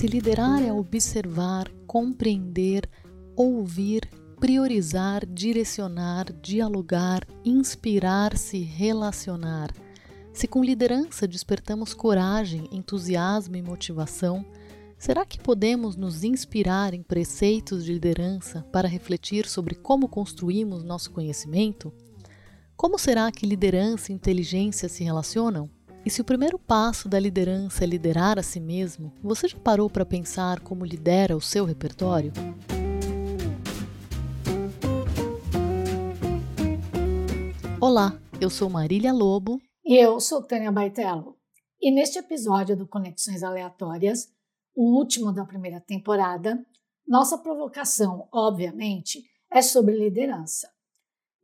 Se liderar é observar, compreender, ouvir, priorizar, direcionar, dialogar, inspirar-se, relacionar. Se com liderança despertamos coragem, entusiasmo e motivação, será que podemos nos inspirar em preceitos de liderança para refletir sobre como construímos nosso conhecimento? Como será que liderança e inteligência se relacionam? E se o primeiro passo da liderança é liderar a si mesmo, você já parou para pensar como lidera o seu repertório? Olá, eu sou Marília Lobo. E eu sou Tânia Baitello. E neste episódio do Conexões Aleatórias, o último da primeira temporada, nossa provocação, obviamente, é sobre liderança.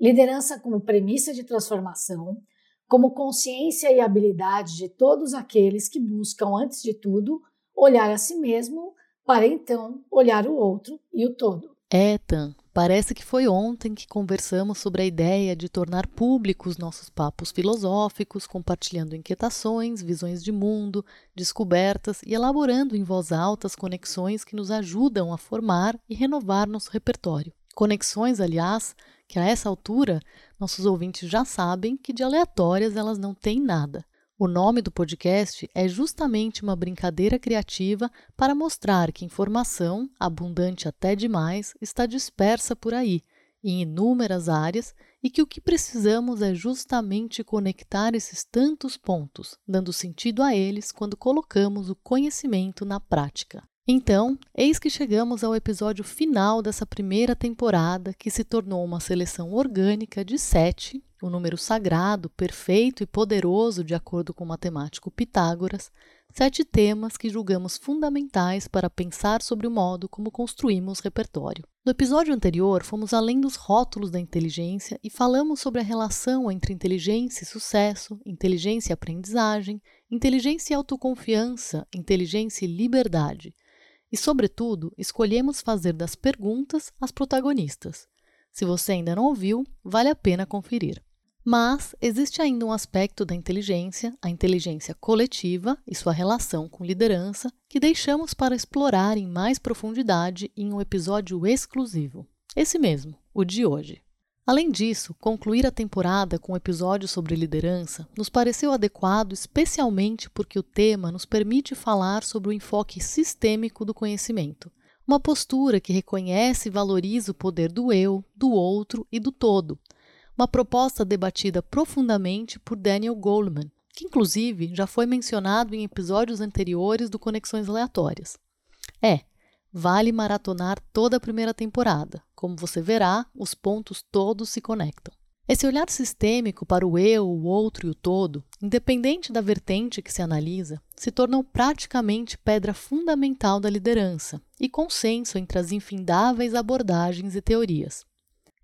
Liderança como premissa de transformação, como consciência e habilidade de todos aqueles que buscam, antes de tudo, olhar a si mesmo para então olhar o outro e o todo. É, Tan, parece que foi ontem que conversamos sobre a ideia de tornar públicos nossos papos filosóficos, compartilhando inquietações, visões de mundo, descobertas e elaborando em voz alta as conexões que nos ajudam a formar e renovar nosso repertório. Conexões, aliás, que a essa altura nossos ouvintes já sabem que de aleatórias elas não têm nada. O nome do podcast é justamente uma brincadeira criativa para mostrar que informação, abundante até demais, está dispersa por aí, em inúmeras áreas, e que o que precisamos é justamente conectar esses tantos pontos, dando sentido a eles quando colocamos o conhecimento na prática. Então, eis que chegamos ao episódio final dessa primeira temporada, que se tornou uma seleção orgânica de sete, o um número sagrado, perfeito e poderoso de acordo com o matemático Pitágoras, sete temas que julgamos fundamentais para pensar sobre o modo como construímos repertório. No episódio anterior, fomos além dos rótulos da inteligência e falamos sobre a relação entre inteligência e sucesso, inteligência e aprendizagem, inteligência e autoconfiança, inteligência e liberdade e, sobretudo, escolhemos fazer das perguntas as protagonistas. Se você ainda não ouviu, vale a pena conferir. Mas existe ainda um aspecto da inteligência, a inteligência coletiva e sua relação com liderança, que deixamos para explorar em mais profundidade em um episódio exclusivo. Esse mesmo, o de hoje. Além disso, concluir a temporada com um episódio sobre liderança nos pareceu adequado especialmente porque o tema nos permite falar sobre o enfoque sistêmico do conhecimento, uma postura que reconhece e valoriza o poder do eu, do outro e do todo. Uma proposta debatida profundamente por Daniel Goleman, que inclusive já foi mencionado em episódios anteriores do Conexões Aleatórias. É, Vale maratonar toda a primeira temporada. Como você verá, os pontos todos se conectam. Esse olhar sistêmico para o eu, o outro e o todo, independente da vertente que se analisa, se tornou praticamente pedra fundamental da liderança e consenso entre as infindáveis abordagens e teorias.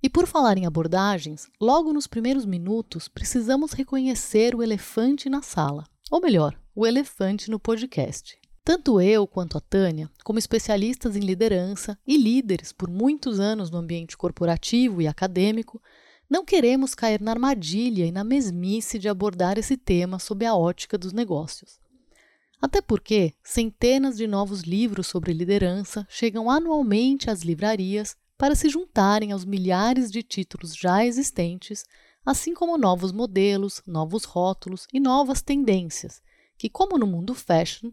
E por falar em abordagens, logo nos primeiros minutos precisamos reconhecer o elefante na sala, ou melhor, o elefante no podcast. Tanto eu quanto a Tânia, como especialistas em liderança e líderes por muitos anos no ambiente corporativo e acadêmico, não queremos cair na armadilha e na mesmice de abordar esse tema sob a ótica dos negócios. Até porque centenas de novos livros sobre liderança chegam anualmente às livrarias para se juntarem aos milhares de títulos já existentes, assim como novos modelos, novos rótulos e novas tendências, que, como no mundo fashion,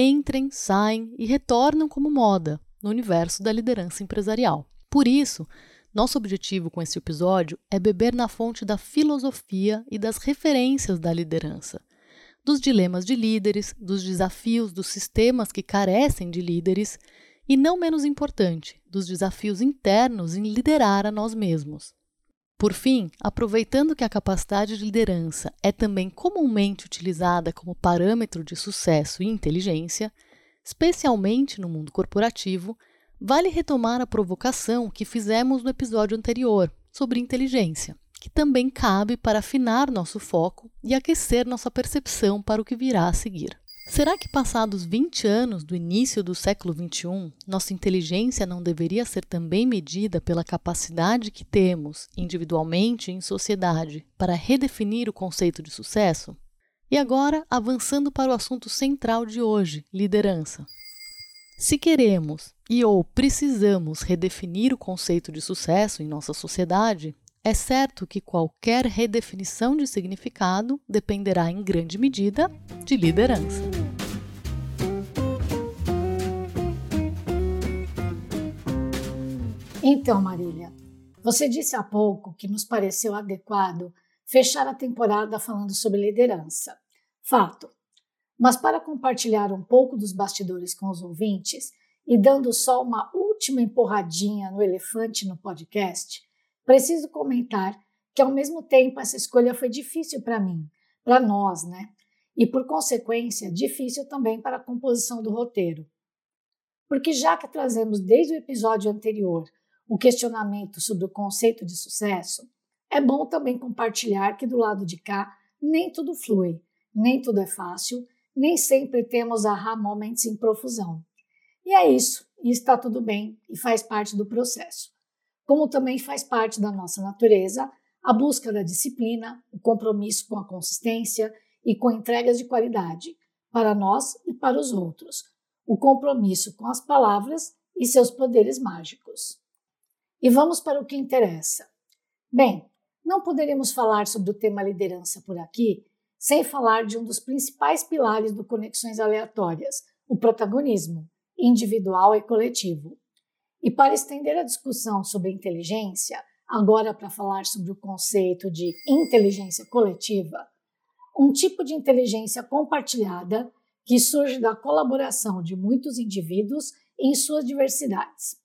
entrem, saem e retornam como moda no universo da liderança empresarial. Por isso, nosso objetivo com esse episódio é beber na fonte da filosofia e das referências da liderança, dos dilemas de líderes, dos desafios dos sistemas que carecem de líderes e, não menos importante, dos desafios internos em liderar a nós mesmos. Por fim, aproveitando que a capacidade de liderança é também comumente utilizada como parâmetro de sucesso e inteligência, especialmente no mundo corporativo, vale retomar a provocação que fizemos no episódio anterior sobre inteligência, que também cabe para afinar nosso foco e aquecer nossa percepção para o que virá a seguir. Será que, passados 20 anos do início do século XXI, nossa inteligência não deveria ser também medida pela capacidade que temos, individualmente e em sociedade, para redefinir o conceito de sucesso? E agora, avançando para o assunto central de hoje, liderança. Se queremos e ou precisamos redefinir o conceito de sucesso em nossa sociedade, é certo que qualquer redefinição de significado dependerá em grande medida de liderança. Então, Marília, você disse há pouco que nos pareceu adequado fechar a temporada falando sobre liderança. Fato. Mas para compartilhar um pouco dos bastidores com os ouvintes e dando só uma última empurradinha no elefante no podcast, preciso comentar que ao mesmo tempo essa escolha foi difícil para mim, para nós, né? E por consequência, difícil também para a composição do roteiro. Porque já que trazemos desde o episódio anterior o questionamento sobre o conceito de sucesso, é bom também compartilhar que do lado de cá nem tudo flui, nem tudo é fácil nem sempre temos aha moments em profusão. E é isso, e está tudo bem e faz parte do processo. Como também faz parte da nossa natureza a busca da disciplina, o compromisso com a consistência e com entregas de qualidade, para nós e para os outros, o compromisso com as palavras e seus poderes mágicos. E vamos para o que interessa. Bem, não poderíamos falar sobre o tema liderança por aqui sem falar de um dos principais pilares do Conexões Aleatórias, o protagonismo, individual e coletivo. E para estender a discussão sobre inteligência, agora para falar sobre o conceito de inteligência coletiva, um tipo de inteligência compartilhada que surge da colaboração de muitos indivíduos em suas diversidades.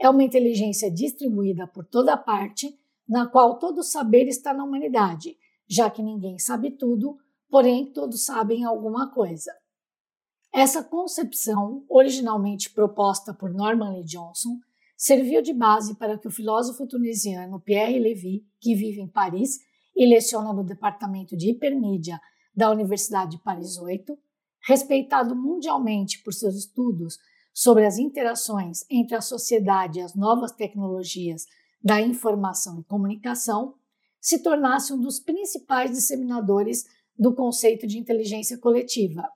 É uma inteligência distribuída por toda parte, na qual todo saber está na humanidade já que ninguém sabe tudo, porém todos sabem alguma coisa. Essa concepção, originalmente proposta por Norman Lee Johnson, serviu de base para que o filósofo tunisiano Pierre Levy, que vive em Paris e leciona no departamento de hipermídia da Universidade de Paris 8, respeitado mundialmente por seus estudos sobre as interações entre a sociedade e as novas tecnologias da informação e comunicação, se tornasse um dos principais disseminadores do conceito de inteligência coletiva,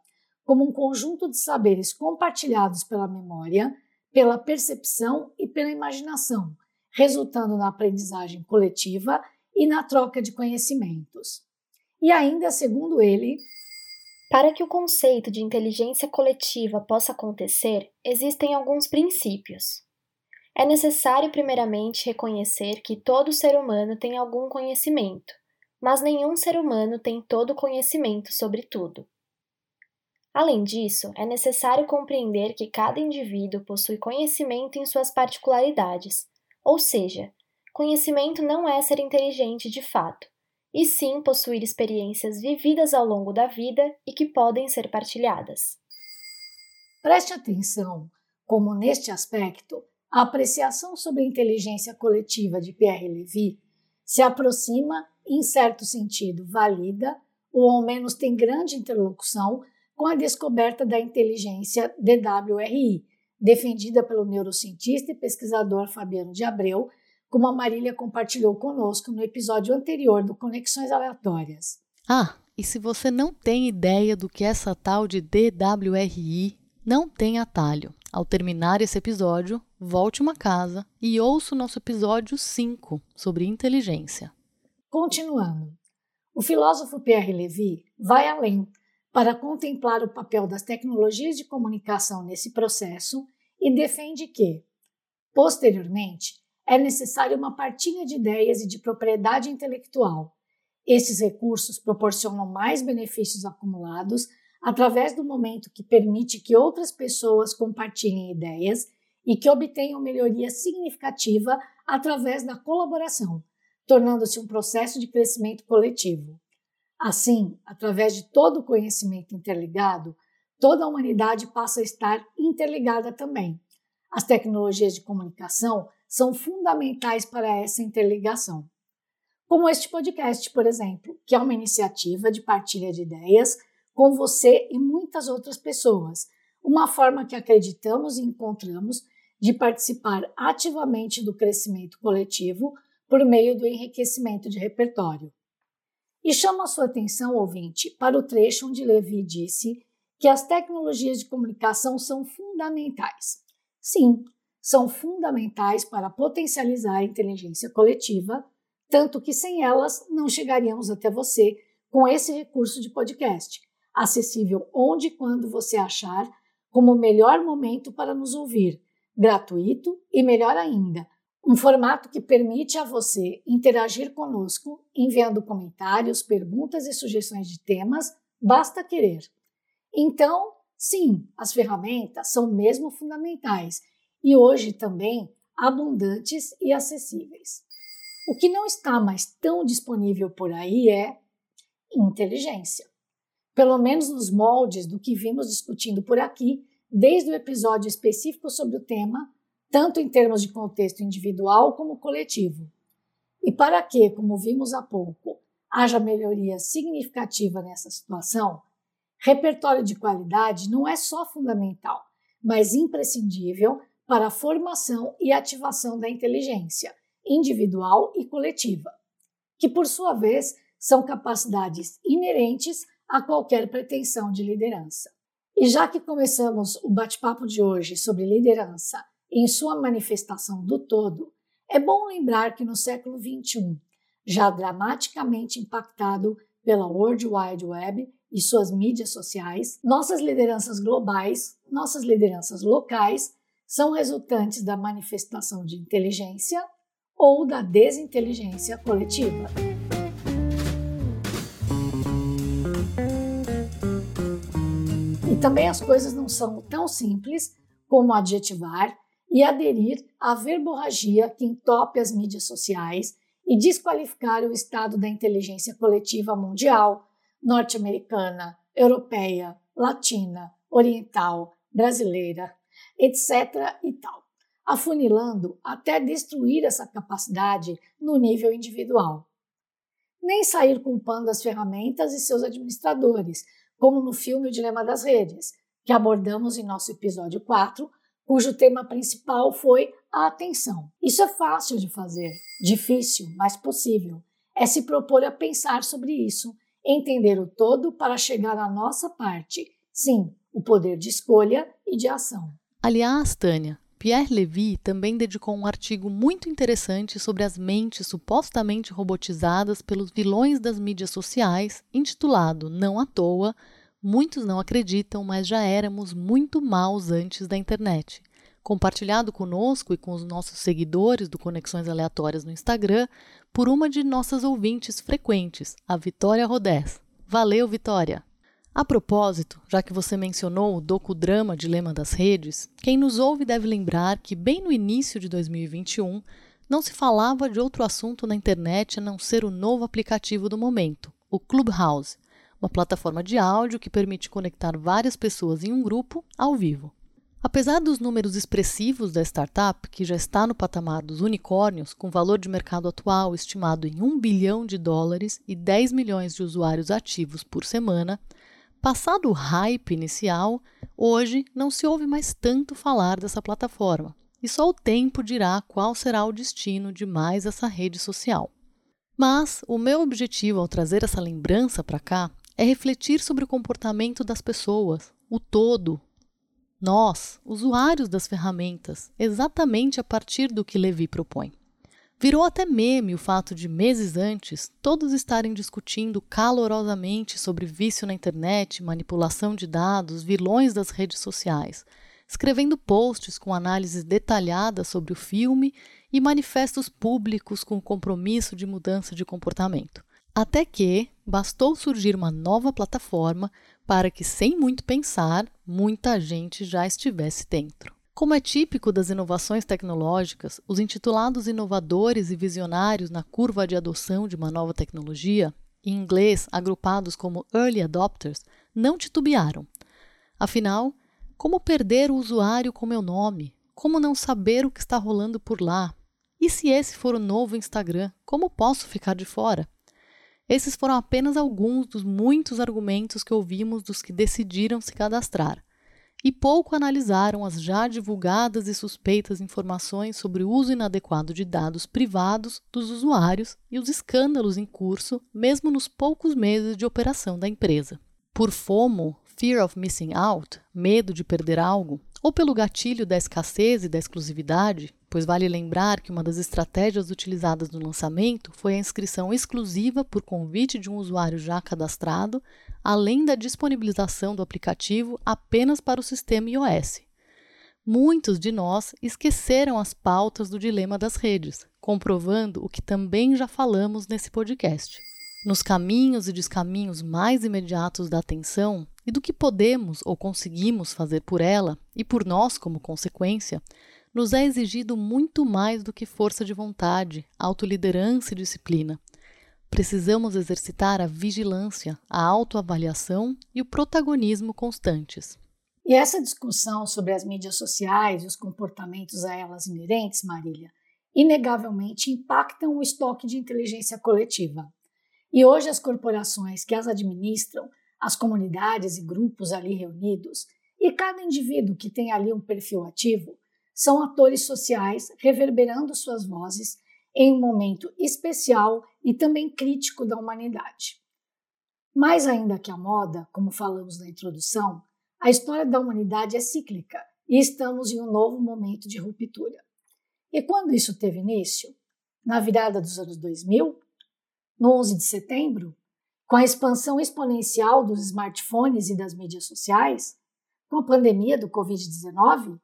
como um conjunto de saberes compartilhados pela memória, pela percepção e pela imaginação, resultando na aprendizagem coletiva e na troca de conhecimentos. E ainda, segundo ele, para que o conceito de inteligência coletiva possa acontecer, existem alguns princípios. É necessário, primeiramente, reconhecer que todo ser humano tem algum conhecimento, mas nenhum ser humano tem todo conhecimento sobre tudo. Além disso, é necessário compreender que cada indivíduo possui conhecimento em suas particularidades, ou seja, conhecimento não é ser inteligente de fato, e sim possuir experiências vividas ao longo da vida e que podem ser partilhadas. Preste atenção como, neste aspecto, a apreciação sobre a inteligência coletiva de Pierre Levy se aproxima, em certo sentido, valida, ou ao menos tem grande interlocução com a descoberta da inteligência DWRI, defendida pelo neurocientista e pesquisador Fabiano de Abreu, como a Marília compartilhou conosco no episódio anterior do Conexões Aleatórias. Ah, e se você não tem ideia do que é essa tal de DWRI, não tem atalho. Ao terminar esse episódio, volte uma casa e ouça o nosso episódio 5 sobre inteligência. Continuando, o filósofo Pierre Levy vai além para contemplar o papel das tecnologias de comunicação nesse processo e defende que, posteriormente, é necessária uma partilha de ideias e de propriedade intelectual. Esses recursos proporcionam mais benefícios acumulados através do momento que permite que outras pessoas compartilhem ideias e que obtenham melhoria significativa através da colaboração, tornando-se um processo de crescimento coletivo. Assim, através de todo o conhecimento interligado, toda a humanidade passa a estar interligada também. As tecnologias de comunicação são fundamentais para essa interligação. Como este podcast, por exemplo, que é uma iniciativa de partilha de ideias com você e muitas outras pessoas. Uma forma que acreditamos e encontramos de participar ativamente do crescimento coletivo por meio do enriquecimento de repertório. E chamo a sua atenção, ouvinte, para o trecho onde Levi disse que as tecnologias de comunicação são fundamentais. Sim, são fundamentais para potencializar a inteligência coletiva, tanto que sem elas não chegaríamos até você com esse recurso de podcast, acessível onde e quando você achar como o melhor momento para nos ouvir, gratuito e melhor ainda, um formato que permite a você interagir conosco enviando comentários, perguntas e sugestões de temas, basta querer. Então, sim, as ferramentas são mesmo fundamentais e hoje também abundantes e acessíveis. O que não está mais tão disponível por aí é inteligência. Pelo menos nos moldes do que vimos discutindo por aqui, desde o episódio específico sobre o tema, tanto em termos de contexto individual como coletivo. E para que, como vimos há pouco, haja melhoria significativa nessa situação, repertório de qualidade não é só fundamental, mas imprescindível para a formação e ativação da inteligência individual e coletiva, que por sua vez são capacidades inerentes a qualquer pretensão de liderança. E já que começamos o bate-papo de hoje sobre liderança em sua manifestação do todo, é bom lembrar que no século XXI, já dramaticamente impactado pela World Wide Web e suas mídias sociais, nossas lideranças globais, nossas lideranças locais são resultantes da manifestação de inteligência ou da desinteligência coletiva. E também as coisas não são tão simples como adjetivar e aderir à verborragia que entope as mídias sociais e desqualificar o estado da inteligência coletiva mundial, norte-americana, europeia, latina, oriental, brasileira, etc. e tal, afunilando até destruir essa capacidade no nível individual. Nem sair culpando as ferramentas e seus administradores, como no filme O Dilema das Redes, que abordamos em nosso episódio 4, cujo tema principal foi a atenção. Isso é fácil de fazer, difícil, mas possível. É se propor a pensar sobre isso, entender o todo para chegar à nossa parte. Sim, o poder de escolha e de ação. Aliás, Tânia, Pierre Levy também dedicou um artigo muito interessante sobre as mentes supostamente robotizadas pelos vilões das mídias sociais, intitulado, não à toa, Muitos não acreditam, mas já éramos muito maus antes da internet. Compartilhado conosco e com os nossos seguidores do Conexões Aleatórias no Instagram por uma de nossas ouvintes frequentes, a Vitória Rodés. Valeu, Vitória! A propósito, já que você mencionou o docudrama Dilema das Redes, quem nos ouve deve lembrar que, bem no início de 2021, não se falava de outro assunto na internet a não ser o novo aplicativo do momento, o Clubhouse, uma plataforma de áudio que permite conectar várias pessoas em um grupo ao vivo. Apesar dos números expressivos da startup, que já está no patamar dos unicórnios, com valor de mercado atual estimado em 1 bilhão de dólares e 10 milhões de usuários ativos por semana, Passado o hype inicial, hoje não se ouve mais tanto falar dessa plataforma, e só o tempo dirá qual será o destino de mais essa rede social. Mas o meu objetivo ao trazer essa lembrança para cá é refletir sobre o comportamento das pessoas, o todo, nós, usuários das ferramentas, exatamente a partir do que Levi propõe. Virou até meme o fato de, meses antes, todos estarem discutindo calorosamente sobre vício na internet, manipulação de dados, vilões das redes sociais, escrevendo posts com análises detalhadas sobre o filme e manifestos públicos com compromisso de mudança de comportamento. Até que bastou surgir uma nova plataforma para que, sem muito pensar, muita gente já estivesse dentro. Como é típico das inovações tecnológicas, os intitulados inovadores e visionários na curva de adoção de uma nova tecnologia, em inglês agrupados como early adopters, não titubearam. Afinal, como perder o usuário com meu nome? Como não saber o que está rolando por lá? E se esse for o novo Instagram, como posso ficar de fora? Esses foram apenas alguns dos muitos argumentos que ouvimos dos que decidiram se cadastrar e pouco analisaram as já divulgadas e suspeitas informações sobre o uso inadequado de dados privados dos usuários e os escândalos em curso, mesmo nos poucos meses de operação da empresa. Por FOMO, fear of missing out, medo de perder algo, ou pelo gatilho da escassez e da exclusividade, pois vale lembrar que uma das estratégias utilizadas no lançamento foi a inscrição exclusiva por convite de um usuário já cadastrado, além da disponibilização do aplicativo apenas para o sistema iOS. Muitos de nós esqueceram as pautas do dilema das redes, comprovando o que também já falamos nesse podcast nos caminhos e descaminhos mais imediatos da atenção e do que podemos ou conseguimos fazer por ela e por nós como consequência, nos é exigido muito mais do que força de vontade, autoliderança e disciplina. Precisamos exercitar a vigilância, a autoavaliação e o protagonismo constantes. E essa discussão sobre as mídias sociais e os comportamentos a elas inerentes, Marília, inegavelmente impactam o estoque de inteligência coletiva. E hoje as corporações que as administram, as comunidades e grupos ali reunidos, e cada indivíduo que tem ali um perfil ativo, são atores sociais reverberando suas vozes em um momento especial e também crítico da humanidade. Mais ainda que a moda, como falamos na introdução, a história da humanidade é cíclica e estamos em um novo momento de ruptura. E quando isso teve início? Na virada dos anos 2000? no 11 de setembro, com a expansão exponencial dos smartphones e das mídias sociais, com a pandemia do Covid-19,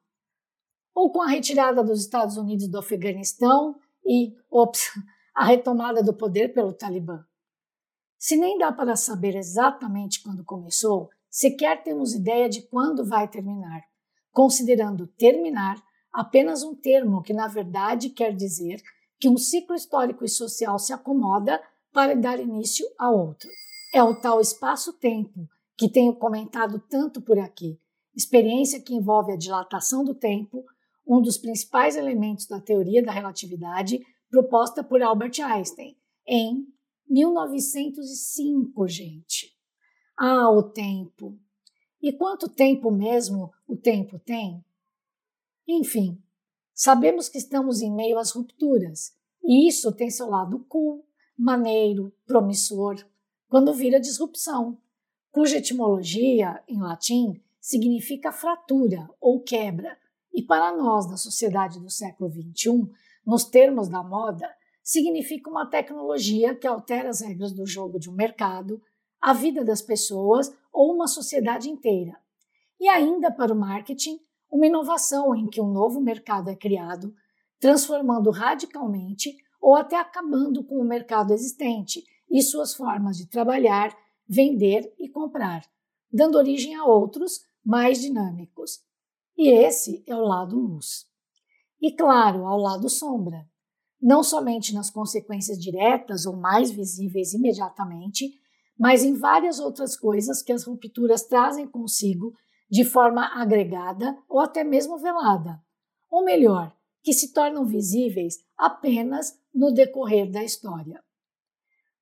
ou com a retirada dos Estados Unidos do Afeganistão e, ops, a retomada do poder pelo Talibã. Se nem dá para saber exatamente quando começou, sequer temos ideia de quando vai terminar, considerando terminar apenas um termo que, na verdade, quer dizer que um ciclo histórico e social se acomoda para dar início a outro. É o tal espaço-tempo que tenho comentado tanto por aqui, experiência que envolve a dilatação do tempo, um dos principais elementos da teoria da relatividade proposta por Albert Einstein em 1905, gente. Ah, o tempo! E quanto tempo mesmo o tempo tem? Enfim, sabemos que estamos em meio às rupturas, e isso tem seu lado cool maneiro, promissor, quando vira disrupção, cuja etimologia, em latim, significa fratura ou quebra, e para nós, da sociedade do século XXI, nos termos da moda, significa uma tecnologia que altera as regras do jogo de um mercado, a vida das pessoas ou uma sociedade inteira. E ainda para o marketing, uma inovação em que um novo mercado é criado, transformando radicalmente ou até acabando com o mercado existente e suas formas de trabalhar, vender e comprar, dando origem a outros mais dinâmicos. E esse é o lado luz. E claro, ao lado sombra, não somente nas consequências diretas ou mais visíveis imediatamente, mas em várias outras coisas que as rupturas trazem consigo de forma agregada ou até mesmo velada. Ou melhor, que se tornam visíveis apenas no decorrer da história.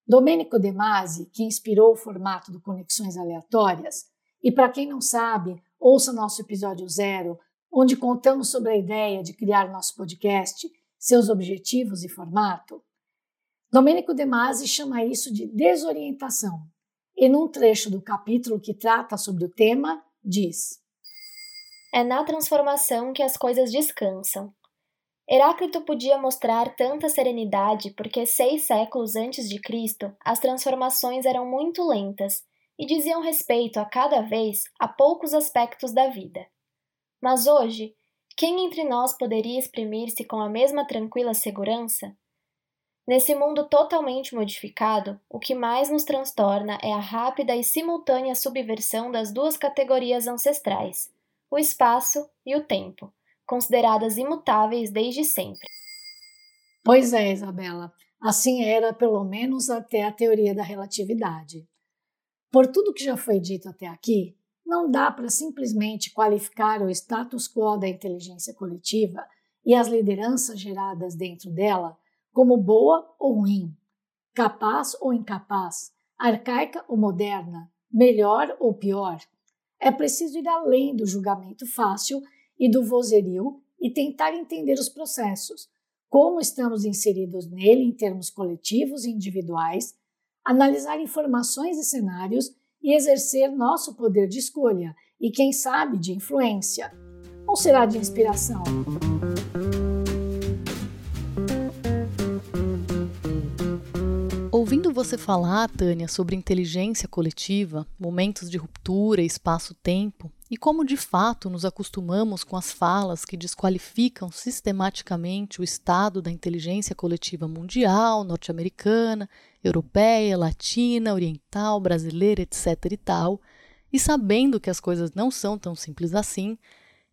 Domênico De Masi, que inspirou o formato do Conexões Aleatórias, e para quem não sabe, ouça nosso episódio zero, onde contamos sobre a ideia de criar nosso podcast, seus objetivos e formato. Domênico De Masi chama isso de desorientação, e num trecho do capítulo que trata sobre o tema, diz: É na transformação que as coisas descansam, Heráclito podia mostrar tanta serenidade porque seis séculos antes de Cristo as transformações eram muito lentas e diziam respeito a cada vez a poucos aspectos da vida. Mas hoje, quem entre nós poderia exprimir-se com a mesma tranquila segurança? Nesse mundo totalmente modificado, o que mais nos transtorna é a rápida e simultânea subversão das duas categorias ancestrais, o espaço e o tempo consideradas imutáveis desde sempre. Pois é, Isabela. Assim era, pelo menos, até a teoria da relatividade. Por tudo que já foi dito até aqui, não dá para simplesmente qualificar o status quo da inteligência coletiva e as lideranças geradas dentro dela como boa ou ruim, capaz ou incapaz, arcaica ou moderna, melhor ou pior. É preciso ir além do julgamento fácil e do vozerio e tentar entender os processos, como estamos inseridos nele em termos coletivos e individuais, analisar informações e cenários e exercer nosso poder de escolha e, quem sabe, de influência. Ou será de inspiração? Você falar, Tânia, sobre inteligência coletiva, momentos de ruptura, espaço-tempo, e como de fato nos acostumamos com as falas que desqualificam sistematicamente o estado da inteligência coletiva mundial, norte-americana, europeia, latina, oriental, brasileira, etc. e tal, e sabendo que as coisas não são tão simples assim,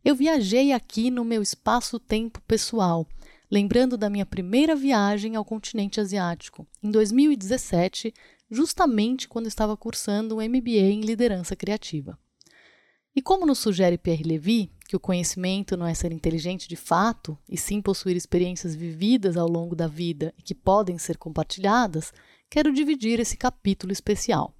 eu viajei aqui no meu espaço-tempo pessoal, lembrando da minha primeira viagem ao continente asiático, em 2017, justamente quando estava cursando um MBA em liderança criativa. E como nos sugere Pierre Levy, que o conhecimento não é ser inteligente de fato, e sim possuir experiências vividas ao longo da vida e que podem ser compartilhadas, quero dividir esse capítulo especial.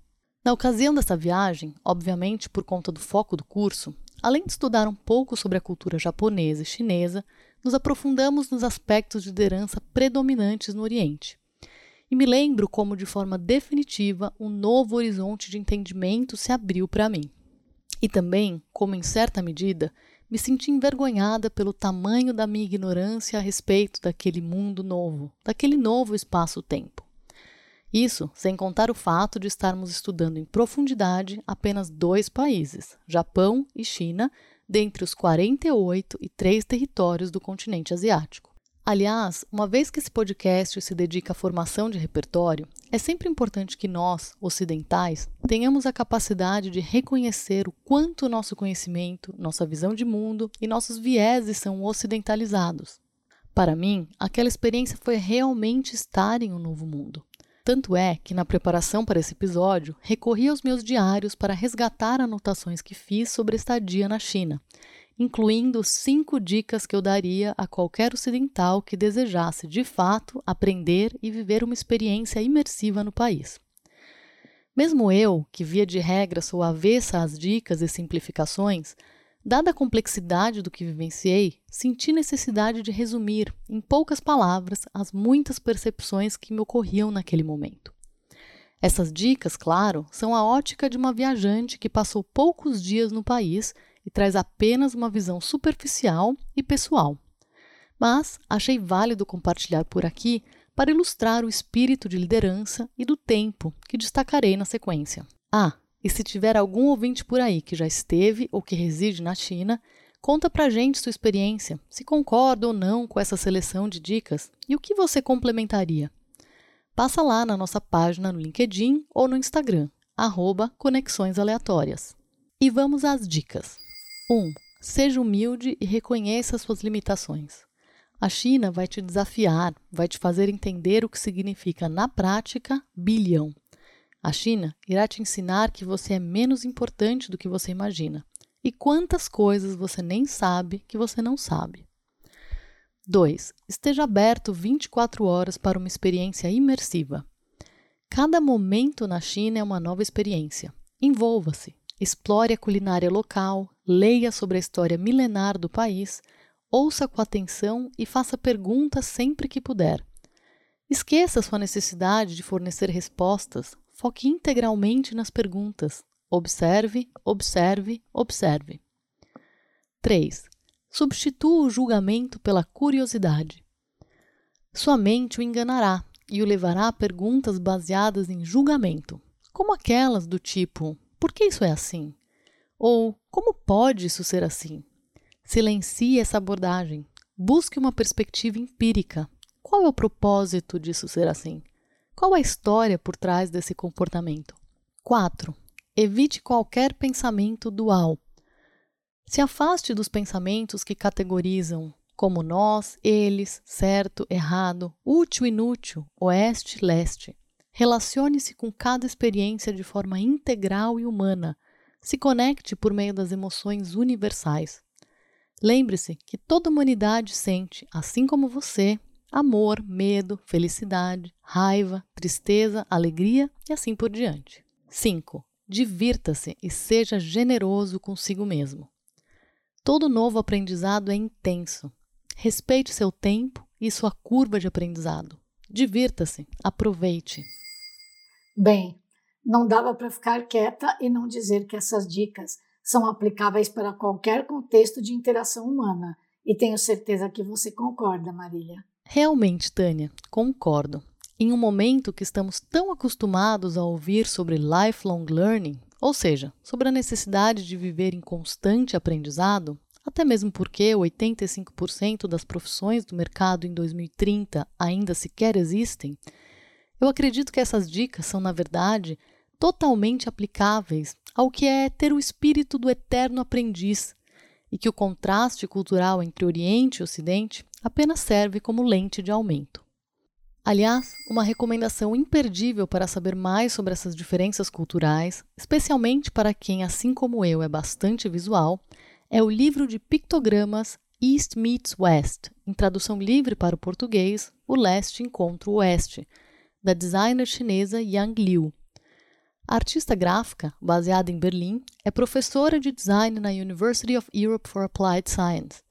Na ocasião dessa viagem, obviamente por conta do foco do curso, além de estudar um pouco sobre a cultura japonesa e chinesa, nos aprofundamos nos aspectos de liderança predominantes no Oriente. E me lembro como, de forma definitiva, um novo horizonte de entendimento se abriu para mim. E também, como em certa medida, me senti envergonhada pelo tamanho da minha ignorância a respeito daquele mundo novo, daquele novo espaço-tempo. Isso sem contar o fato de estarmos estudando em profundidade apenas dois países, Japão e China, dentre os 48 e três territórios do continente asiático. Aliás, uma vez que esse podcast se dedica à formação de repertório, é sempre importante que nós, ocidentais, tenhamos a capacidade de reconhecer o quanto nosso conhecimento, nossa visão de mundo e nossos vieses são ocidentalizados. Para mim, aquela experiência foi realmente estar em um novo mundo. Tanto é que, na preparação para esse episódio, recorri aos meus diários para resgatar anotações que fiz sobre estadia na China incluindo cinco dicas que eu daria a qualquer ocidental que desejasse de fato aprender e viver uma experiência imersiva no país. Mesmo eu, que via de regra sou avessa às dicas e simplificações, dada a complexidade do que vivenciei, senti necessidade de resumir, em poucas palavras, as muitas percepções que me ocorriam naquele momento. Essas dicas, claro, são a ótica de uma viajante que passou poucos dias no país e traz apenas uma visão superficial e pessoal. Mas achei válido compartilhar por aqui para ilustrar o espírito de liderança e do tempo que destacarei na sequência. Ah, e se tiver algum ouvinte por aí que já esteve ou que reside na China, conta pra gente sua experiência, se concorda ou não com essa seleção de dicas e o que você complementaria. Passa lá na nossa página no LinkedIn ou no Instagram, arroba Conexões Aleatórias. E vamos às dicas. 1. Seja humilde e reconheça suas limitações. A China vai te desafiar, vai te fazer entender o que significa na prática bilhão. A China irá te ensinar que você é menos importante do que você imagina e quantas coisas você nem sabe que você não sabe. 2. Esteja aberto 24 horas para uma experiência imersiva. Cada momento na China é uma nova experiência. Envolva-se, Explore a culinária local, leia sobre a história milenar do país, ouça com atenção e faça perguntas sempre que puder. Esqueça sua necessidade de fornecer respostas, foque integralmente nas perguntas. Observe, observe, observe. 3. Substitua o julgamento pela curiosidade. Sua mente o enganará e o levará a perguntas baseadas em julgamento, como aquelas do tipo: por que isso é assim? Ou como pode isso ser assim? Silencie essa abordagem. Busque uma perspectiva empírica. Qual é o propósito disso ser assim? Qual a história por trás desse comportamento? 4. Evite qualquer pensamento dual. Se afaste dos pensamentos que categorizam como nós, eles, certo, errado, útil, inútil, oeste, leste. Relacione-se com cada experiência de forma integral e humana. Se conecte por meio das emoções universais. Lembre-se que toda a humanidade sente, assim como você, amor, medo, felicidade, raiva, tristeza, alegria e assim por diante. 5. Divirta-se e seja generoso consigo mesmo. Todo novo aprendizado é intenso. Respeite seu tempo e sua curva de aprendizado. Divirta-se, aproveite. Bem, Não dava para ficar quieta e não dizer que essas dicas são aplicáveis para qualquer contexto de interação humana. E tenho certeza que você concorda, Marília. Realmente, Tânia, concordo. Em um momento que estamos tão acostumados a ouvir sobre lifelong learning, ou seja, sobre a necessidade de viver em constante aprendizado, até mesmo porque 85% das profissões do mercado em 2030 ainda sequer existem, eu acredito que essas dicas são, na verdade, totalmente aplicáveis ao que é ter o espírito do eterno aprendiz e que o contraste cultural entre Oriente e Ocidente apenas serve como lente de aumento. Aliás, uma recomendação imperdível para saber mais sobre essas diferenças culturais, especialmente para quem, assim como eu, é bastante visual, é o livro de pictogramas East Meets West, em tradução livre para o português, O Leste Encontra o Oeste, da designer chinesa Yang Liu. A artista gráfica, baseada em Berlim, é professora de design na University of Europe for Applied Science.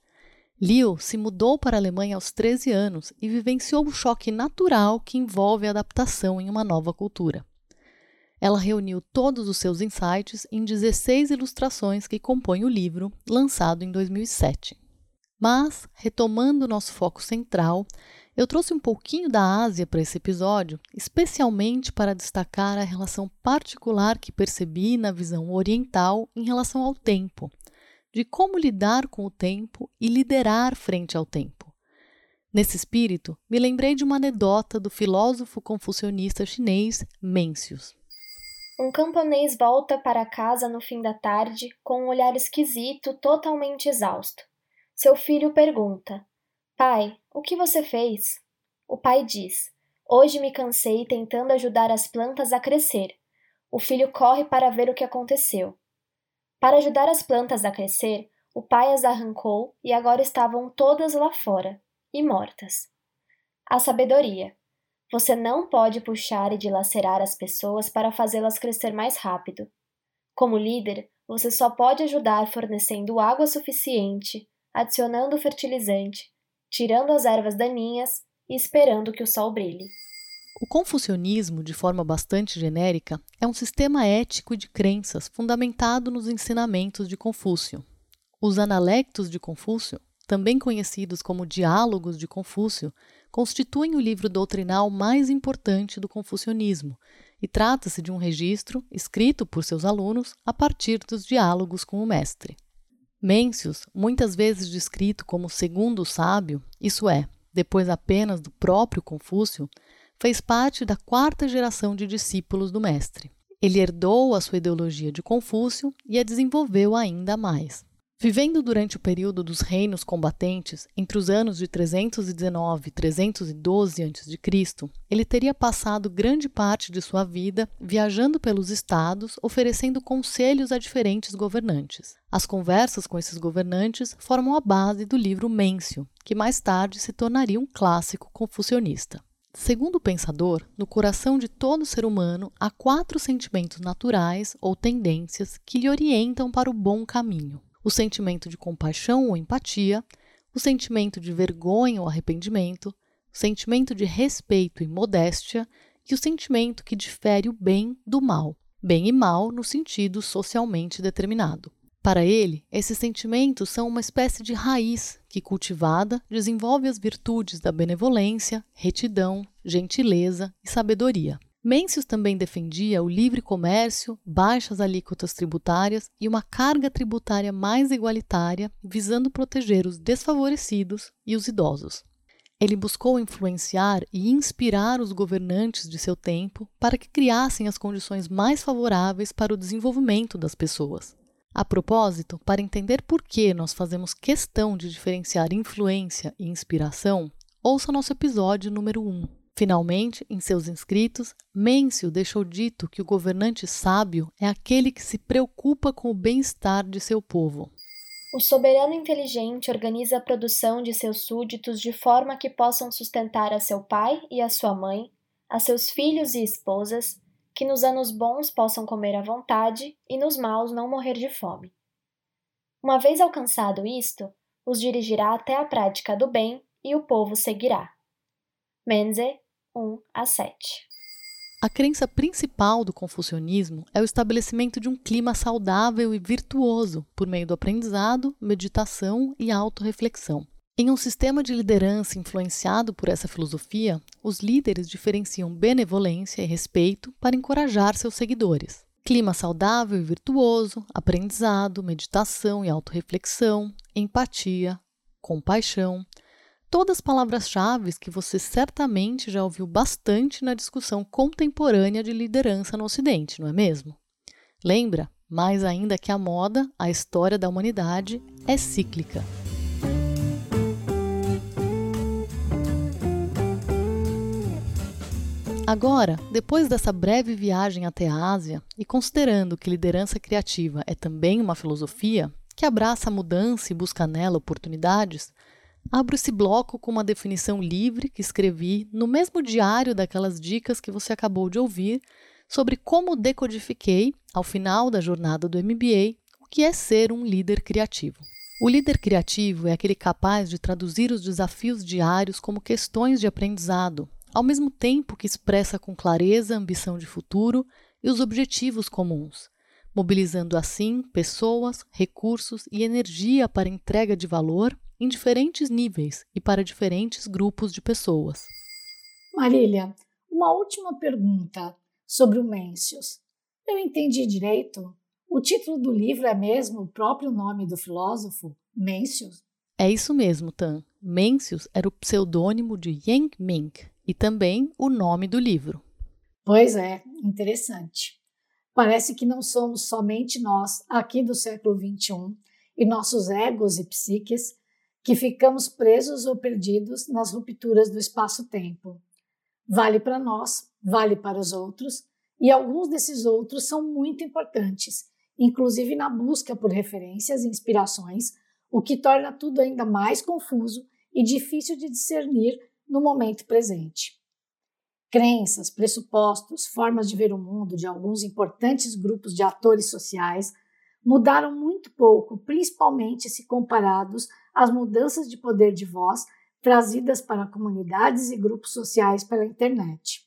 Liu se mudou para a Alemanha aos 13 anos e vivenciou o choque natural que envolve a adaptação em uma nova cultura. Ela reuniu todos os seus insights em 16 ilustrações que compõem o livro, lançado em 2007. Mas, retomando nosso foco central, eu trouxe um pouquinho da Ásia para esse episódio, especialmente para destacar a relação particular que percebi na visão oriental em relação ao tempo, de como lidar com o tempo e liderar frente ao tempo. Nesse espírito, me lembrei de uma anedota do filósofo confucionista chinês Mencius. Um camponês volta para casa no fim da tarde com um olhar esquisito, totalmente exausto. Seu filho pergunta: Pai, o que você fez? O pai diz: Hoje me cansei tentando ajudar as plantas a crescer. O filho corre para ver o que aconteceu. Para ajudar as plantas a crescer, o pai as arrancou e agora estavam todas lá fora e mortas. A sabedoria. Você não pode puxar e dilacerar as pessoas para fazê-las crescer mais rápido. Como líder, você só pode ajudar fornecendo água suficiente, adicionando fertilizante, tirando as ervas daninhas e esperando que o sol brilhe. O confucionismo, de forma bastante genérica, é um sistema ético de crenças fundamentado nos ensinamentos de Confúcio. Os analectos de Confúcio, também conhecidos como Diálogos de Confúcio, constituem o livro doutrinal mais importante do confucionismo e trata-se de um registro escrito por seus alunos a partir dos diálogos com o mestre. Mencius, muitas vezes descrito como segundo sábio, isso é, depois apenas do próprio Confúcio, fez parte da quarta geração de discípulos do mestre. Ele herdou a sua ideologia de Confúcio e a desenvolveu ainda mais. Vivendo durante o período dos reinos combatentes, entre os anos de 319 e 312 a.C., ele teria passado grande parte de sua vida viajando pelos estados, oferecendo conselhos a diferentes governantes. As conversas com esses governantes formam a base do livro Mêncio, que mais tarde se tornaria um clássico confucionista. Segundo o pensador, no coração de todo ser humano há quatro sentimentos naturais ou tendências que lhe orientam para o bom caminho o sentimento de compaixão ou empatia, o sentimento de vergonha ou arrependimento, o sentimento de respeito e modéstia e o sentimento que difere o bem do mal, bem e mal no sentido socialmente determinado. Para ele, esses sentimentos são uma espécie de raiz que, cultivada, desenvolve as virtudes da benevolência, retidão, gentileza e sabedoria. Mencius também defendia o livre comércio, baixas alíquotas tributárias e uma carga tributária mais igualitária, visando proteger os desfavorecidos e os idosos. Ele buscou influenciar e inspirar os governantes de seu tempo para que criassem as condições mais favoráveis para o desenvolvimento das pessoas. A propósito, para entender por que nós fazemos questão de diferenciar influência e inspiração, ouça nosso episódio número 1. Finalmente, em seus inscritos, Mêncio deixou dito que o governante sábio é aquele que se preocupa com o bem-estar de seu povo. O soberano inteligente organiza a produção de seus súditos de forma que possam sustentar a seu pai e a sua mãe, a seus filhos e esposas, que nos anos bons possam comer à vontade e nos maus não morrer de fome. Uma vez alcançado isto, os dirigirá até a prática do bem e o povo seguirá. Menze 1 a 7. A crença principal do confucionismo é o estabelecimento de um clima saudável e virtuoso por meio do aprendizado, meditação e autorreflexão. Em um sistema de liderança influenciado por essa filosofia, os líderes diferenciam benevolência e respeito para encorajar seus seguidores. Clima saudável e virtuoso, aprendizado, meditação e autorreflexão, empatia, compaixão, todas palavras-chave que você certamente já ouviu bastante na discussão contemporânea de liderança no Ocidente, não é mesmo? Lembra? Mais ainda que a moda, a história da humanidade é cíclica. Agora, depois dessa breve viagem até a Ásia, e considerando que liderança criativa é também uma filosofia que abraça a mudança e busca nela oportunidades, abro esse bloco com uma definição livre que escrevi no mesmo diário daquelas dicas que você acabou de ouvir sobre como decodifiquei, ao final da jornada do MBA, o que é ser um líder criativo. O líder criativo é aquele capaz de traduzir os desafios diários como questões de aprendizado, ao mesmo tempo que expressa com clareza a ambição de futuro e os objetivos comuns, mobilizando assim pessoas, recursos e energia para entrega de valor em diferentes níveis e para diferentes grupos de pessoas. Marília, uma última pergunta sobre o Mencius. Eu entendi direito? O título do livro é mesmo o próprio nome do filósofo, Mencius? É isso mesmo, Tan. Mencius era o pseudônimo de Yang Ming, e também o nome do livro. Pois é, interessante. Parece que não somos somente nós, aqui do século XXI, e nossos egos e psiques, que ficamos presos ou perdidos nas rupturas do espaço-tempo. Vale para nós, vale para os outros, e alguns desses outros são muito importantes, inclusive na busca por referências e inspirações, o que torna tudo ainda mais confuso e difícil de discernir no momento presente. Crenças, pressupostos, formas de ver o mundo de alguns importantes grupos de atores sociais mudaram muito pouco, principalmente se comparados às mudanças de poder de voz trazidas para comunidades e grupos sociais pela internet.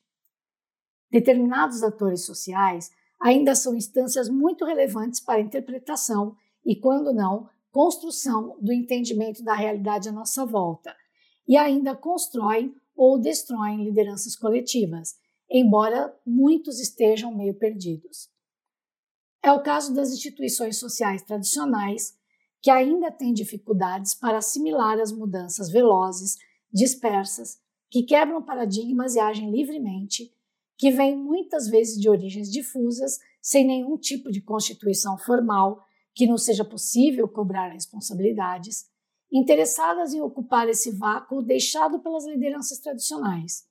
Determinados atores sociais ainda são instâncias muito relevantes para a interpretação e, quando não, construção do entendimento da realidade à nossa volta, e ainda constroem ou destroem lideranças coletivas, embora muitos estejam meio perdidos. É o caso das instituições sociais tradicionais, que ainda têm dificuldades para assimilar as mudanças velozes, dispersas, que quebram paradigmas e agem livremente, que vêm muitas vezes de origens difusas, sem nenhum tipo de constituição formal que não seja possível cobrar responsabilidades, interessadas em ocupar esse vácuo deixado pelas lideranças tradicionais.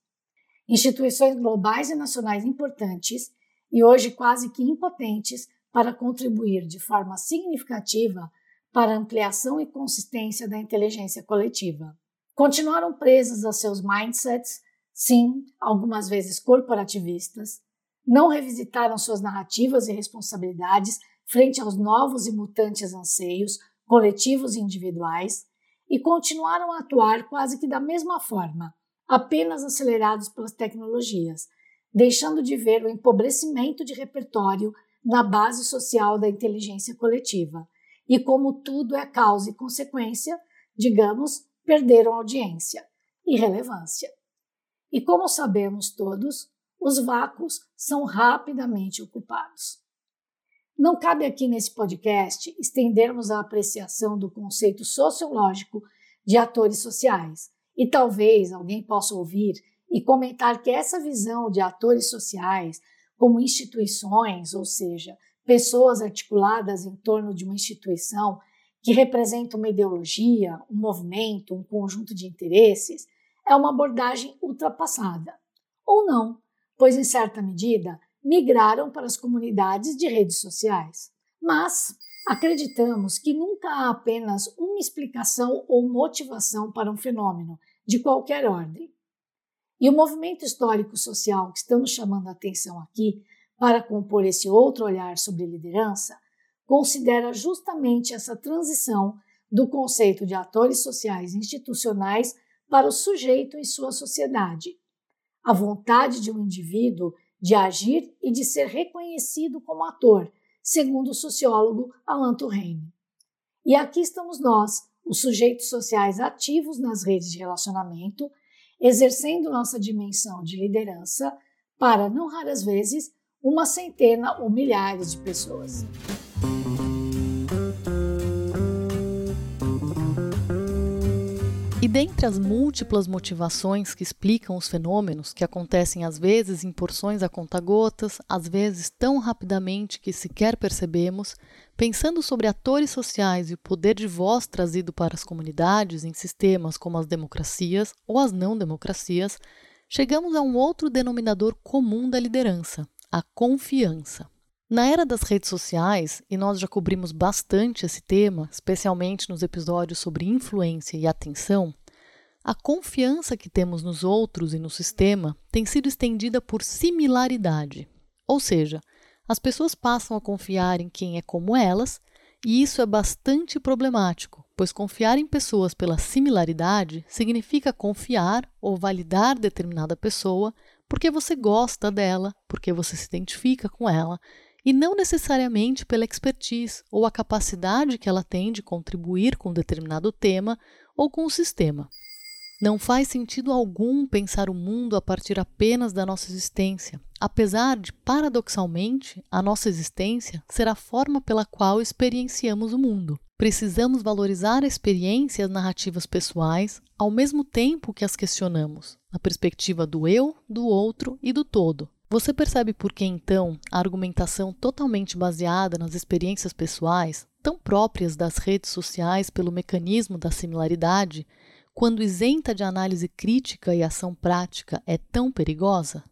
Instituições globais e nacionais importantes e hoje quase que impotentes para contribuir de forma significativa para a ampliação e consistência da inteligência coletiva. Continuaram presas a seus mindsets, sim, algumas vezes corporativistas, não revisitaram suas narrativas e responsabilidades frente aos novos e mutantes anseios coletivos e individuais, e continuaram a atuar quase que da mesma forma, apenas acelerados pelas tecnologias, deixando de ver o empobrecimento de repertório na base social da inteligência coletiva. E como tudo é causa e consequência, digamos, perderam audiência e relevância. E como sabemos todos, os vácuos são rapidamente ocupados. Não cabe aqui nesse podcast estendermos a apreciação do conceito sociológico de atores sociais, e talvez alguém possa ouvir e comentar que essa visão de atores sociais como instituições, ou seja, pessoas articuladas em torno de uma instituição que representa uma ideologia, um movimento, um conjunto de interesses, é uma abordagem ultrapassada. Ou não, pois em certa medida migraram para as comunidades de redes sociais. Mas acreditamos que nunca há apenas uma explicação ou motivação para um fenômeno, de qualquer ordem. E o movimento histórico-social que estamos chamando a atenção aqui para compor esse outro olhar sobre liderança considera justamente essa transição do conceito de atores sociais institucionais para o sujeito em sua sociedade. A vontade de um indivíduo de agir e de ser reconhecido como ator, segundo o sociólogo Alan Turrene. E aqui estamos nós, os sujeitos sociais ativos nas redes de relacionamento, exercendo nossa dimensão de liderança para, não raras vezes, uma centena ou milhares de pessoas. E dentre as múltiplas motivações que explicam os fenômenos, que acontecem às vezes em porções a conta-gotas, às vezes tão rapidamente que sequer percebemos, pensando sobre atores sociais e o poder de voz trazido para as comunidades em sistemas como as democracias ou as não-democracias, chegamos a um outro denominador comum da liderança: a confiança. Na era das redes sociais, e nós já cobrimos bastante esse tema, especialmente nos episódios sobre influência e atenção, a confiança que temos nos outros e no sistema tem sido estendida por similaridade. Ou seja, as pessoas passam a confiar em quem é como elas, e isso é bastante problemático, pois confiar em pessoas pela similaridade significa confiar ou validar determinada pessoa porque você gosta dela, porque você se identifica com ela e não necessariamente pela expertise ou a capacidade que ela tem de contribuir com determinado tema ou com o sistema. Não faz sentido algum pensar o mundo a partir apenas da nossa existência, apesar de, paradoxalmente, a nossa existência ser a forma pela qual experienciamos o mundo. Precisamos valorizar a experiência e as narrativas pessoais ao mesmo tempo que as questionamos, na perspectiva do eu, do outro e do todo, você percebe por que, então, a argumentação totalmente baseada nas experiências pessoais, tão próprias das redes sociais pelo mecanismo da similaridade, quando isenta de análise crítica e ação prática, é tão perigosa?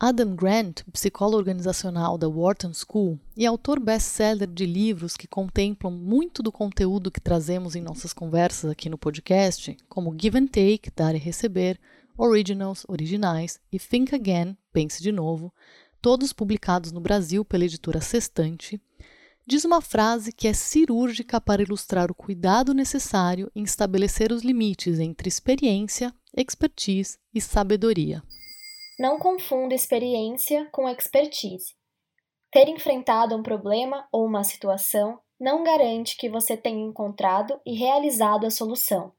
Adam Grant, psicólogo organizacional da Wharton School e autor best-seller de livros que contemplam muito do conteúdo que trazemos em nossas conversas aqui no podcast, como Give and Take, Dar e Receber, Originals, Originais e Think Again, Pense de Novo, todos publicados no Brasil pela editora Sextante, diz uma frase que é cirúrgica para ilustrar o cuidado necessário em estabelecer os limites entre experiência, expertise e sabedoria. Não confunda experiência com expertise. Ter enfrentado um problema ou uma situação não garante que você tenha encontrado e realizado a solução.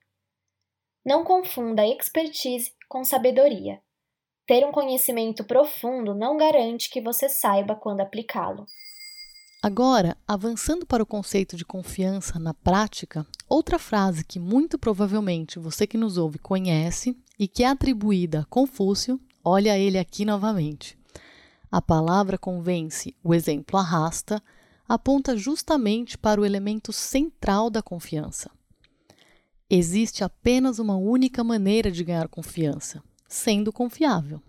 Não confunda expertise com sabedoria. Ter um conhecimento profundo não garante que você saiba quando aplicá-lo. Agora, avançando para o conceito de confiança na prática, outra frase que muito provavelmente você que nos ouve conhece e que é atribuída a Confúcio, olha ele aqui novamente. A palavra convence, o exemplo arrasta, aponta justamente para o elemento central da confiança. Existe apenas uma única maneira de ganhar confiança, sendo confiável.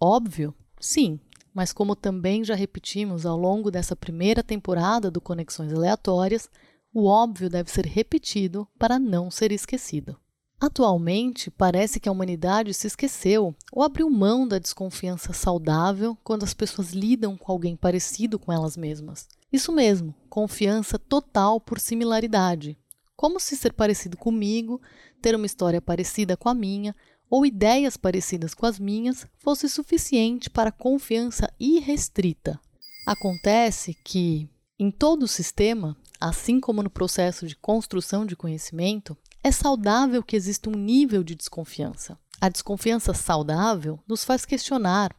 Óbvio? Sim, mas como também já repetimos ao longo dessa primeira temporada do Conexões Aleatórias, o óbvio deve ser repetido para não ser esquecido. Atualmente, parece que a humanidade se esqueceu ou abriu mão da desconfiança saudável quando as pessoas lidam com alguém parecido com elas mesmas. Isso mesmo, confiança total por similaridade, como se ser parecido comigo, ter uma história parecida com a minha ou ideias parecidas com as minhas fosse suficiente para confiança irrestrita. Acontece que, em todo o sistema, assim como no processo de construção de conhecimento, é saudável que exista um nível de desconfiança. A desconfiança saudável nos faz questionar,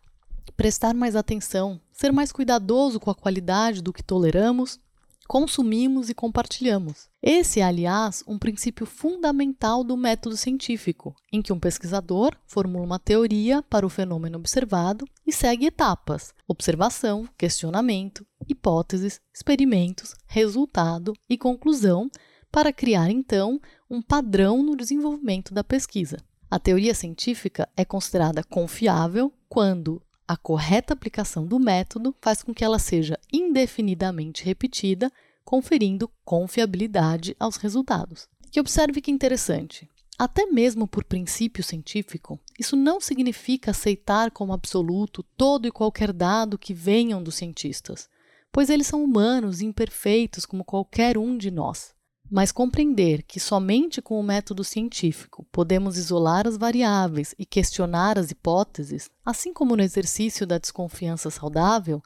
prestar mais atenção, ser mais cuidadoso com a qualidade do que toleramos consumimos e compartilhamos. Esse é, aliás, um princípio fundamental do método científico, em que um pesquisador formula uma teoria para o fenômeno observado e segue etapas: observação, questionamento, hipóteses, experimentos, resultado e conclusão, para criar então um padrão no desenvolvimento da pesquisa. A teoria científica é considerada confiável quando a correta aplicação do método faz com que ela seja indefinidamente repetida, conferindo confiabilidade aos resultados. E observe que interessante. Até mesmo por princípio científico, isso não significa aceitar como absoluto todo e qualquer dado que venham dos cientistas, pois eles são humanos e imperfeitos como qualquer um de nós. Mas compreender que somente com o método científico podemos isolar as variáveis e questionar as hipóteses, assim como no exercício da desconfiança saudável,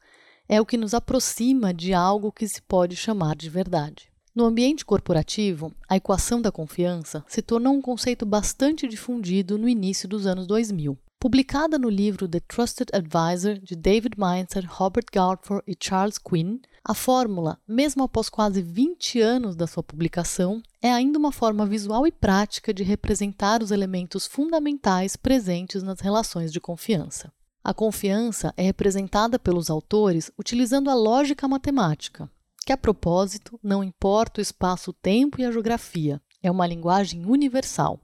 é o que nos aproxima de algo que se pode chamar de verdade. No ambiente corporativo, a equação da confiança se tornou um conceito bastante difundido no início dos anos 2000. Publicada no livro The Trusted Advisor de David Meinzer, Robert Galtford e Charles Quinn, a fórmula, mesmo após quase 20 anos da sua publicação, é ainda uma forma visual e prática de representar os elementos fundamentais presentes nas relações de confiança. A confiança é representada pelos autores utilizando a lógica matemática, que a propósito não importa o espaço, o tempo e a geografia, é uma linguagem universal.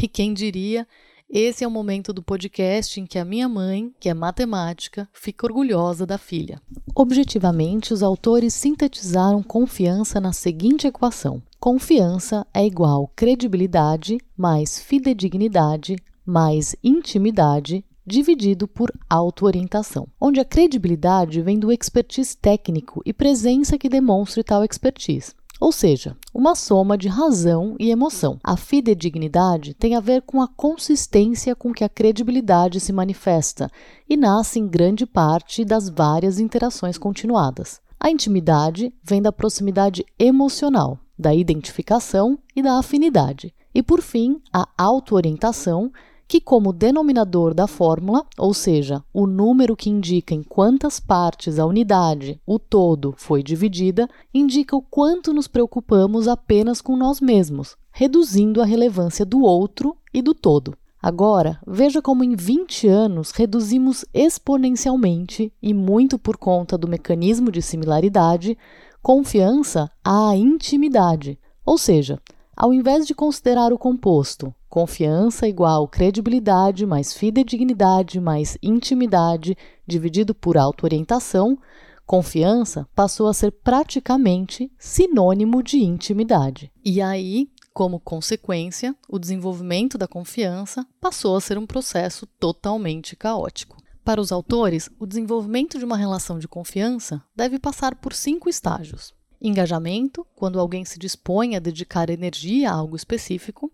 E quem diria esse é o momento do podcast em que a minha mãe, que é matemática, fica orgulhosa da filha. Objetivamente, os autores sintetizaram confiança na seguinte equação: confiança é igual credibilidade mais fidedignidade mais intimidade dividido por autoorientação, onde a credibilidade vem do expertise técnico e presença que demonstre tal expertise ou seja, uma soma de razão e emoção. A fidedignidade tem a ver com a consistência com que a credibilidade se manifesta e nasce em grande parte das várias interações continuadas. A intimidade vem da proximidade emocional, da identificação e da afinidade. E por fim, a autoorientação que, como denominador da fórmula, ou seja, o número que indica em quantas partes a unidade, o todo, foi dividida, indica o quanto nos preocupamos apenas com nós mesmos, reduzindo a relevância do outro e do todo. Agora, veja como em 20 anos reduzimos exponencialmente, e muito por conta do mecanismo de similaridade, confiança à intimidade, ou seja, ao invés de considerar o composto confiança igual credibilidade mais fidedignidade mais intimidade dividido por autoorientação, confiança passou a ser praticamente sinônimo de intimidade. E aí, como consequência, o desenvolvimento da confiança passou a ser um processo totalmente caótico. Para os autores, o desenvolvimento de uma relação de confiança deve passar por cinco estágios. Engajamento, quando alguém se dispõe a dedicar energia a algo específico.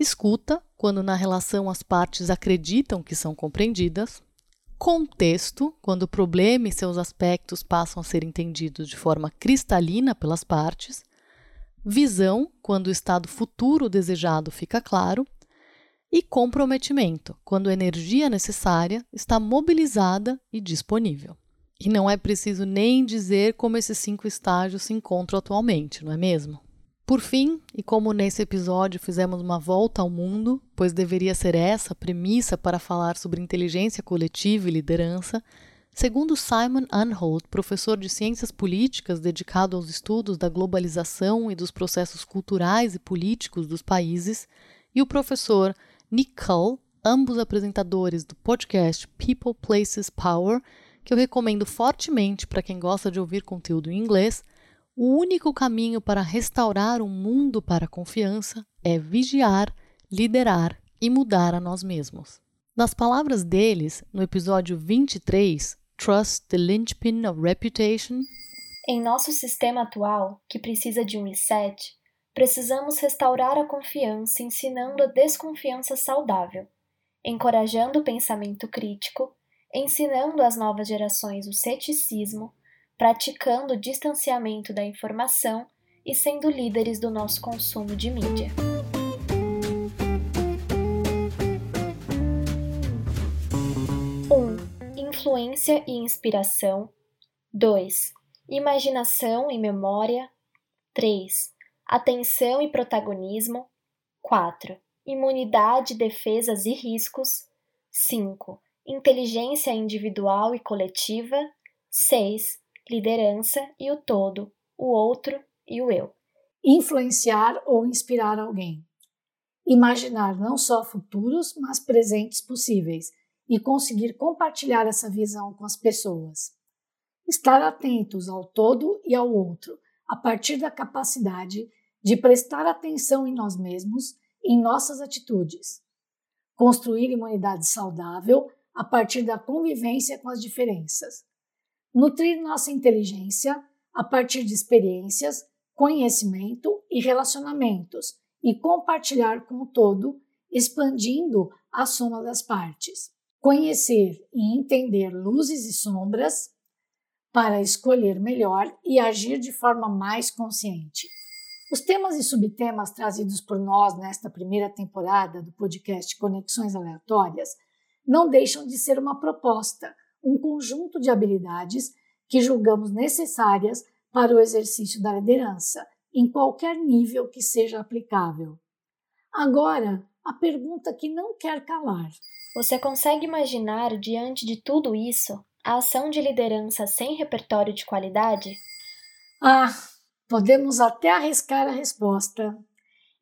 Escuta, quando na relação as partes acreditam que são compreendidas. Contexto, quando o problema e seus aspectos passam a ser entendidos de forma cristalina pelas partes. Visão, quando o estado futuro desejado fica claro. E comprometimento, quando a energia necessária está mobilizada e disponível. E não é preciso nem dizer como esses cinco estágios se encontram atualmente, não é mesmo? Por fim, e como nesse episódio fizemos uma volta ao mundo, pois deveria ser essa a premissa para falar sobre inteligência coletiva e liderança, segundo Simon Anholt, professor de ciências políticas dedicado aos estudos da globalização e dos processos culturais e políticos dos países, e o professor Nick ambos apresentadores do podcast People Places Power, que eu recomendo fortemente para quem gosta de ouvir conteúdo em inglês, o único caminho para restaurar um mundo para a confiança é vigiar, liderar e mudar a nós mesmos. Nas palavras deles, no episódio 23, Trust the Linchpin of Reputation, em nosso sistema atual, que precisa de um reset, precisamos restaurar a confiança ensinando a desconfiança saudável, encorajando o pensamento crítico ensinando às novas gerações o ceticismo, praticando o distanciamento da informação e sendo líderes do nosso consumo de mídia. Um, influência e inspiração. 2. Imaginação e memória. 3. Atenção e protagonismo. 4. Imunidade, defesas e riscos. 5 inteligência individual e coletiva. 6. Liderança e o todo, o outro e o eu. Influenciar ou inspirar alguém. Imaginar não só futuros, mas presentes possíveis e conseguir compartilhar essa visão com as pessoas. Estar atentos ao todo e ao outro, a partir da capacidade de prestar atenção em nós mesmos, em nossas atitudes. Construir imunidade saudável a partir da convivência com as diferenças. Nutrir nossa inteligência a partir de experiências, conhecimento e relacionamentos e compartilhar com o todo, expandindo a soma das partes. Conhecer e entender luzes e sombras para escolher melhor e agir de forma mais consciente. Os temas e subtemas trazidos por nós nesta primeira temporada do podcast Conexões Aleatórias não deixam de ser uma proposta, um conjunto de habilidades que julgamos necessárias para o exercício da liderança, em qualquer nível que seja aplicável. Agora, a pergunta que não quer calar. Você consegue imaginar, diante de tudo isso, a ação de liderança sem repertório de qualidade? Ah, podemos até arriscar a resposta.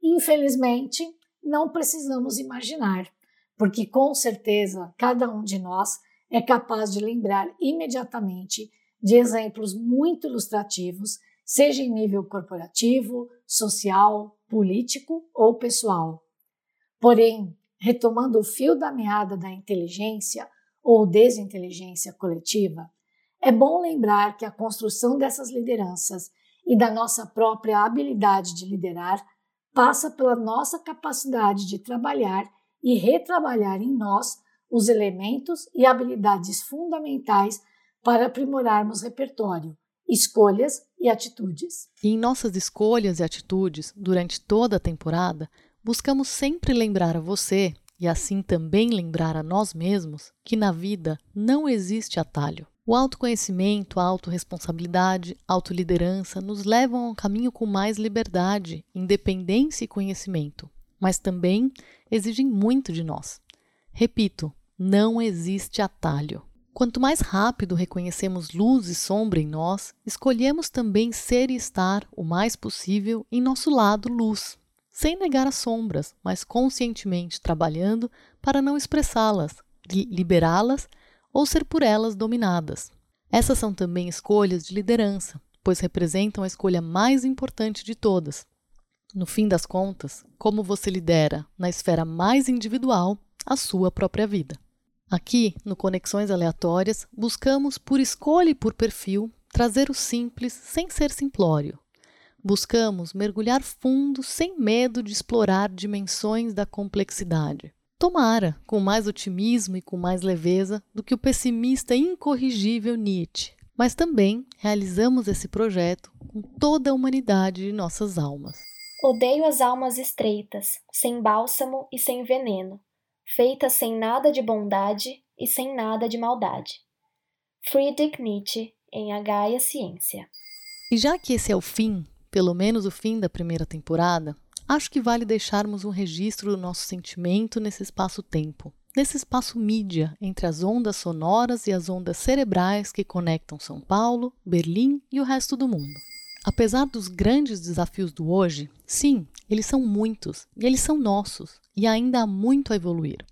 Infelizmente, não precisamos imaginar, porque com certeza cada um de nós é capaz de lembrar imediatamente de exemplos muito ilustrativos, seja em nível corporativo, social, político ou pessoal. Porém, retomando o fio da meada da inteligência ou desinteligência coletiva, é bom lembrar que a construção dessas lideranças e da nossa própria habilidade de liderar passa pela nossa capacidade de trabalhar e retrabalhar em nós os elementos e habilidades fundamentais para aprimorarmos repertório, escolhas e atitudes. E em nossas escolhas e atitudes, durante toda a temporada, buscamos sempre lembrar a você, e assim também lembrar a nós mesmos, que na vida não existe atalho. O autoconhecimento, a autorresponsabilidade, a autoliderança nos levam a um caminho com mais liberdade, independência e conhecimento, mas também exigem muito de nós. Repito, não existe atalho. Quanto mais rápido reconhecemos luz e sombra em nós, escolhemos também ser e estar o mais possível em nosso lado luz, sem negar as sombras, mas conscientemente trabalhando para não expressá-las, liberá-las ou ser por elas dominadas. Essas são também escolhas de liderança, pois representam a escolha mais importante de todas. No fim das contas, como você lidera na esfera mais individual a sua própria vida. Aqui, no Conexões Aleatórias, buscamos, por escolha e por perfil, trazer o simples sem ser simplório. Buscamos mergulhar fundo sem medo de explorar dimensões da complexidade. Tomara, com mais otimismo e com mais leveza do que o pessimista incorrigível Nietzsche. Mas também realizamos esse projeto com toda a humanidade de nossas almas. Odeio as almas estreitas, sem bálsamo e sem veneno, feita sem nada de bondade e sem nada de maldade. Friedrich Nietzsche, em A Gaia Ciência. E já que esse é o fim, pelo menos o fim da primeira temporada, acho que vale deixarmos um registro do nosso sentimento nesse espaço-tempo, nesse espaço mídia entre as ondas sonoras e as ondas cerebrais que conectam São Paulo, Berlim e o resto do mundo. Apesar dos grandes desafios do hoje, sim, eles são muitos e eles são nossos, e ainda há muito a evoluir.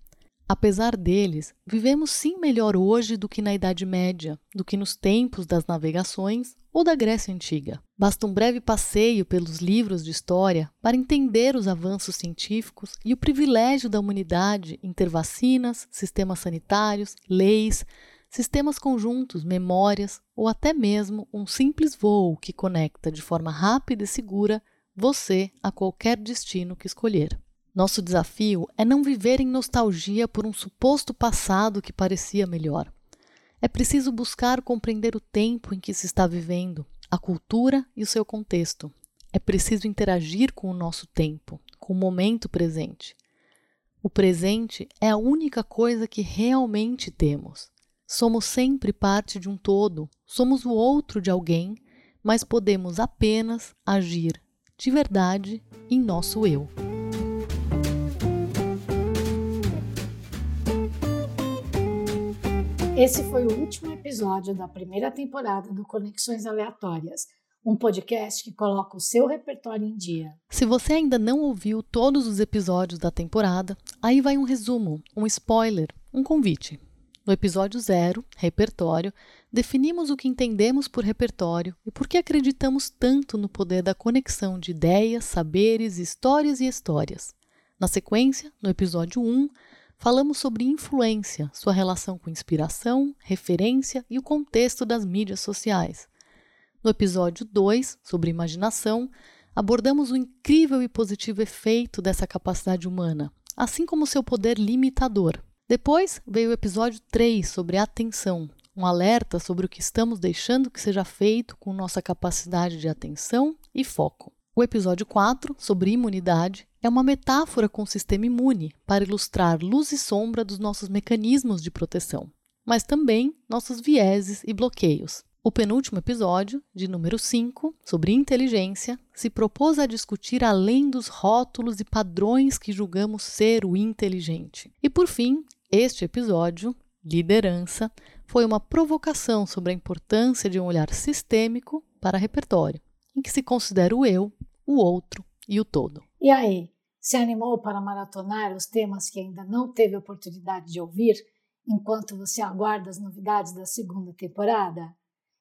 Apesar deles, vivemos sim melhor hoje do que na Idade Média, do que nos tempos das navegações ou da Grécia Antiga. Basta um breve passeio pelos livros de história para entender os avanços científicos e o privilégio da humanidade em ter vacinas, sistemas sanitários, leis, sistemas conjuntos, memórias ou até mesmo um simples voo que conecta de forma rápida e segura você a qualquer destino que escolher. Nosso desafio é não viver em nostalgia por um suposto passado que parecia melhor. É preciso buscar compreender o tempo em que se está vivendo, a cultura e o seu contexto. É preciso interagir com o nosso tempo, com o momento presente. O presente é a única coisa que realmente temos. Somos sempre parte de um todo, somos o outro de alguém, mas podemos apenas agir de verdade em nosso eu. Esse foi o último episódio da primeira temporada do Conexões Aleatórias, um podcast que coloca o seu repertório em dia. Se você ainda não ouviu todos os episódios da temporada, aí vai um resumo, um spoiler, um convite. No episódio zero, repertório, definimos o que entendemos por repertório e por que acreditamos tanto no poder da conexão de ideias, saberes, histórias e histórias. Na sequência, no episódio 1, falamos sobre influência, sua relação com inspiração, referência e o contexto das mídias sociais. No episódio 2, sobre imaginação, abordamos o incrível e positivo efeito dessa capacidade humana, assim como seu poder limitador. Depois veio o episódio 3 sobre atenção, um alerta sobre o que estamos deixando que seja feito com nossa capacidade de atenção e foco. O episódio 4, sobre imunidade, é uma metáfora com o sistema imune para ilustrar luz e sombra dos nossos mecanismos de proteção, mas também nossos vieses e bloqueios. O penúltimo episódio, de número 5, sobre inteligência, se propôs a discutir além dos rótulos e padrões que julgamos ser o inteligente. E por fim, este episódio, Liderança, foi uma provocação sobre a importância de um olhar sistêmico para repertório, em que se considera o eu, o outro e o todo. E aí, se animou para maratonar os temas que ainda não teve oportunidade de ouvir, enquanto você aguarda as novidades da segunda temporada?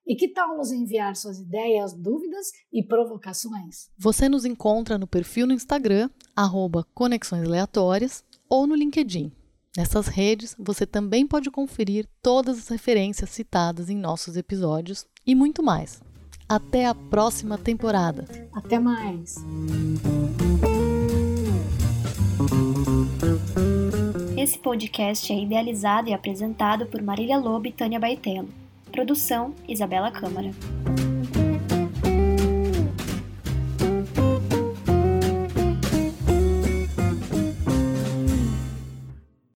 E que tal nos enviar suas ideias, dúvidas e provocações? Você nos encontra no perfil no Instagram, arroba Conexões Aleatórias, ou no LinkedIn. Nessas redes, você também pode conferir todas as referências citadas em nossos episódios e muito mais. Até a próxima temporada. Até mais! Esse podcast é idealizado e apresentado por Marília Lobo e Tânia Baitello. Produção: Isabela Câmara.